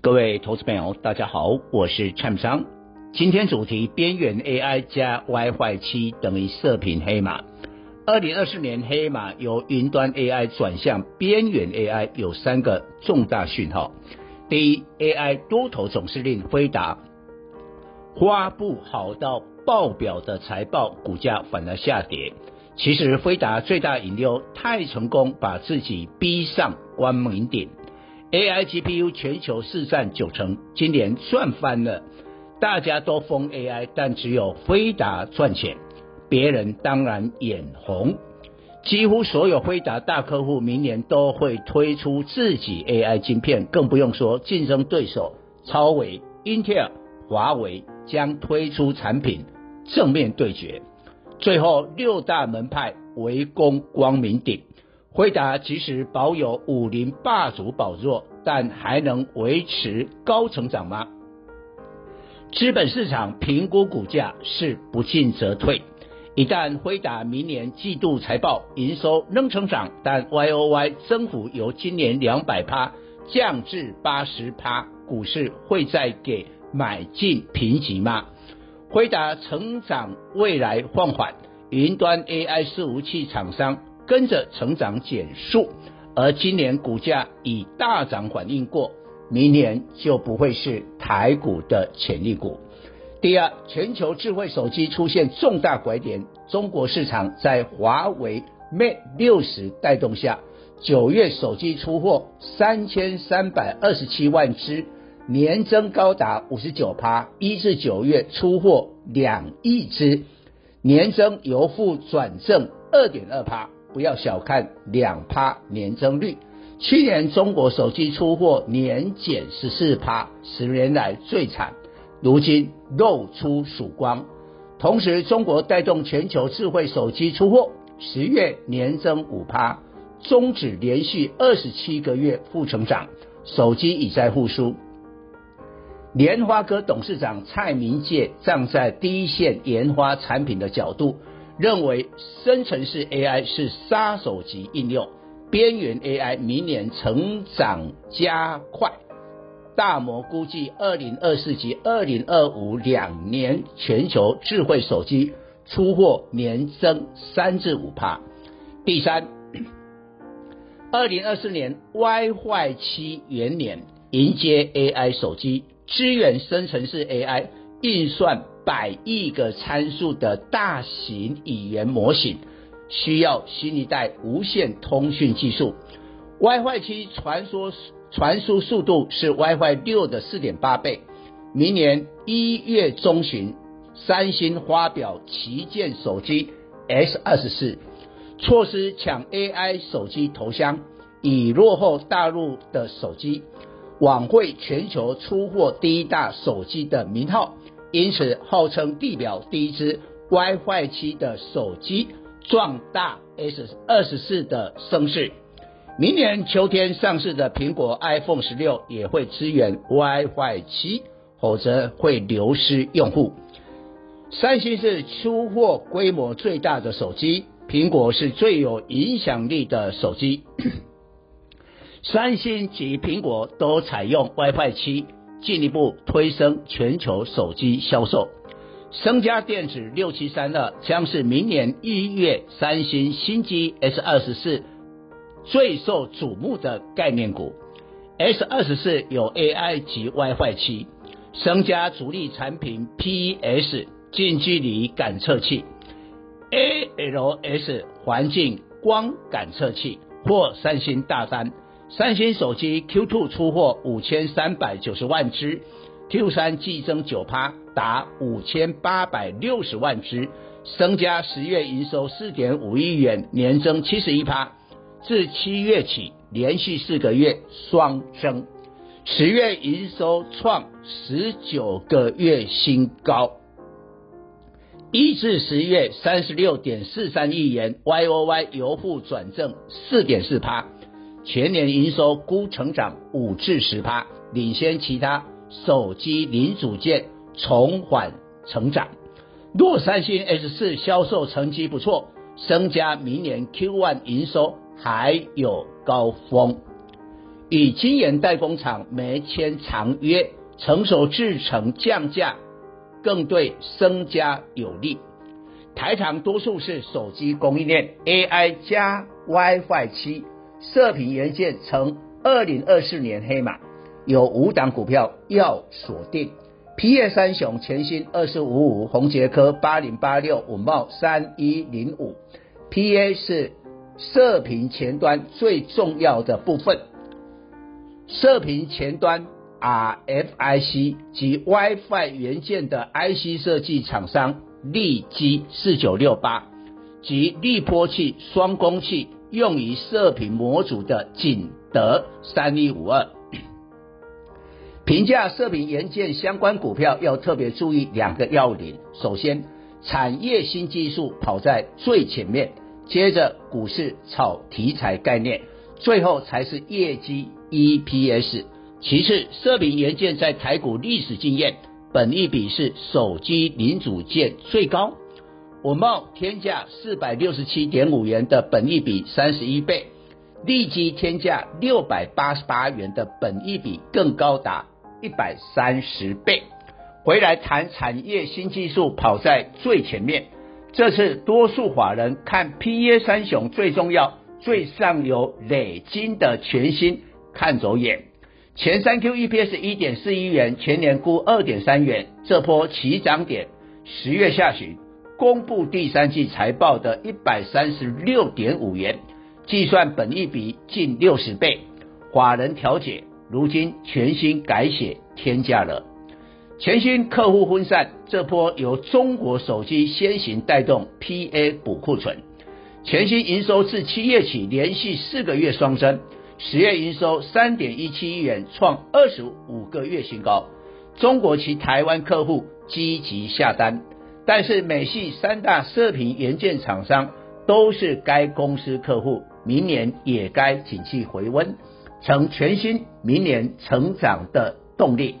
各位投资朋友，大家好，我是蔡明彰。今天主题：边缘 AI 加 WiFi 七等于射频黑马。二零二四年黑马由云端 AI 转向边缘 AI，有三个重大讯号。第一，AI 多头总司令辉达发布好到爆表的财报，股价反而下跌。其实辉达最大引流太成功，把自己逼上关门顶。AI GPU 全球市占九成，今年赚翻了。大家都疯 AI，但只有飞达赚钱，别人当然眼红。几乎所有辉达大客户明年都会推出自己 AI 晶片，更不用说竞争对手超维、Intel、华为将推出产品，正面对决。最后六大门派围攻光明顶。辉达即使保有武林霸主宝座，但还能维持高成长吗？资本市场评估股价是不进则退。一旦辉达明年季度财报营收仍成长，但 YOY 增幅由今年两百趴降至八十趴，股市会再给买进评级吗？辉达成长未来放缓，云端 AI 伺服器厂商。跟着成长减速，而今年股价已大涨反应过，明年就不会是台股的潜力股。第二，全球智慧手机出现重大拐点，中国市场在华为 Mate 六十带动下，九月手机出货三千三百二十七万只，年增高达五十九趴，一至九月出货两亿只，年增由负转正二点二趴。不要小看两趴年增率，去年中国手机出货年减十四趴，十年来最惨，如今露出曙光。同时，中国带动全球智慧手机出货，十月年增五趴，终止连续二十七个月负成长，手机已在复苏。莲花科董事长蔡明介站在第一线研发产品的角度。认为生成式 AI 是杀手级应用，边缘 AI 明年成长加快，大摩估计二零二四及二零二五两年全球智慧手机出货年增三至五趴。第三，二零二四年 WiFi 七元年迎接 AI 手机，支援生成式 AI 运算。百亿个参数的大型语言模型需要新一代无线通讯技术。WiFi 七传输传输速度是 WiFi 六的四点八倍。明年一月中旬，三星发表旗舰手机 S 二十四，措施抢 AI 手机头香，已落后大陆的手机，挽回全球出货第一大手机的名号。因此，号称地表第一支 WiFi 七的手机壮大 S 二十四的声势。明年秋天上市的苹果 iPhone 十六也会支援 WiFi 七，否则会流失用户。三星是出货规模最大的手机，苹果是最有影响力的手机。三星及苹果都采用 WiFi 七。进一步推升全球手机销售。升佳电子六七三二将是明年一月三星新机 S 二十四最受瞩目的概念股。S 二十四有 AI 及 WiFi 七，升佳主力产品 PES 近距离感测器，ALS 环境光感测器获三星大单。三星手机 Q2 出货五千三百九十万只，Q3 季增九趴，达五千八百六十万只。增加十月营收四点五亿元，年增七十一趴，自七月起连续四个月双增。十月营收创十九个月新高，一至十月三十六点四三亿元，Y O Y 由负转正四点四趴，全年营收估成长五至十趴，领先其他手机零组件重缓成长。若三星 S 四销售成绩不错，升加明年 Q1 营收还有高峰。与晶圆代工厂没签长约，成熟制程降价，更对升加有利。台厂多数是手机供应链，AI 加 WiFi 七，射频元件成二零二四年黑马，有五档股票要锁定。PA 三雄全新二四五五，宏捷科八零八六，稳懋三一零五。PA 是射频前端最重要的部分。射频前端 RFIC 及 WiFi 元件的 IC 设计厂商利基四九六八及滤波器双工器用于射频模组的景德三一五二。评价射频元件相关股票要特别注意两个要领：首先，产业新技术跑在最前面；接着，股市炒题材概念。最后才是业绩 EPS，其次射频元件在台股历史经验，本一比是手机零组件最高。稳懋天价四百六十七点五元的本益比三十一倍，利基天价六百八十八元的本益比更高达一百三十倍。回来谈产业新技术跑在最前面，这次多数法人看 PA 三雄最重要。最上游磊金的全新看走眼，前三 Q EPS 一点四一元，全年估二点三元，这波起涨点，十月下旬公布第三季财报的一百三十六点五元，计算本益比近六十倍，法人调解，如今全新改写天价了，全新客户分散，这波由中国手机先行带动 PA 补库存。全新营收自七月起连续四个月双增，十月营收三点一七亿元，创二十五个月新高。中国及台湾客户积极下单，但是美系三大射频元件厂商都是该公司客户，明年也该景气回温，成全新明年成长的动力。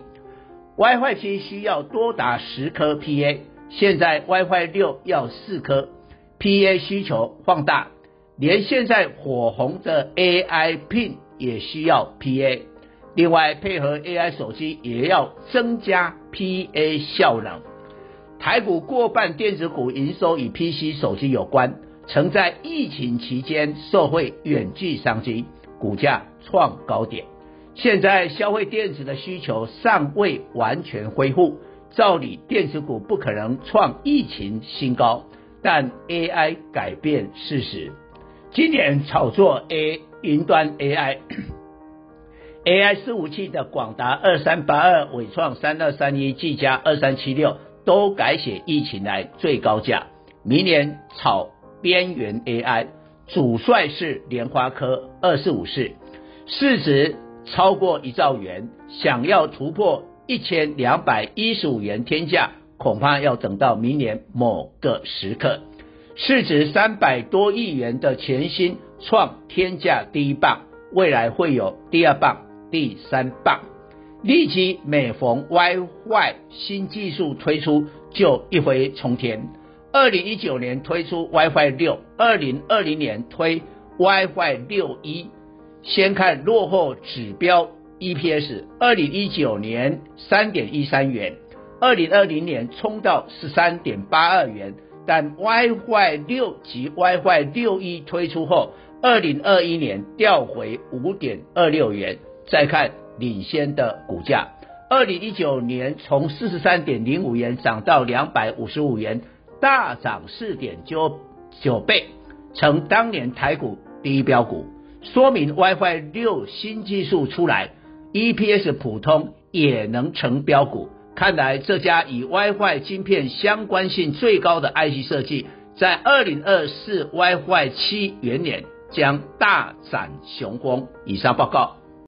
WiFi 七需要多达十颗 PA，现在 WiFi 六要四颗。PA 需求放大，连现在火红的 AI Pin 也需要 PA，另外配合 AI 手机也要增加 PA 效能。台股过半电子股营收与 PC 手机有关，曾在疫情期间受惠远距商机，股价创高点。现在消费电子的需求尚未完全恢复，照理电子股不可能创疫情新高。但 AI 改变事实，今年炒作 A 云端 AI，AI 伺服器的广达二三八二、伟创三二三一、技嘉二三七六都改写疫情来最高价。明年炒边缘 AI，主帅是联发科二四五四，市值超过一兆元，想要突破一千两百一十五元天价。恐怕要等到明年某个时刻，市值三百多亿元的全新创天价第一棒，未来会有第二棒、第三棒。立即每逢 WiFi 新技术推出，就一飞冲天。二零一九年推出 WiFi 六，二零二零年推 WiFi 六一先看落后指标 EPS，二零一九年三点一三元。二零二零年冲到十三点八二元，但 WiFi 六及 WiFi 六一推出后，二零二一年掉回五点二六元。再看领先的股价，二零一九年从四十三点零五元涨到两百五十五元，大涨四点九九倍，成当年台股第一标股，说明 WiFi 六新技术出来，EPS 普通也能成标股。看来这家以 WiFi 晶片相关性最高的 IC 设计，在二零二四 WiFi 七元年将大展雄风。以上报告。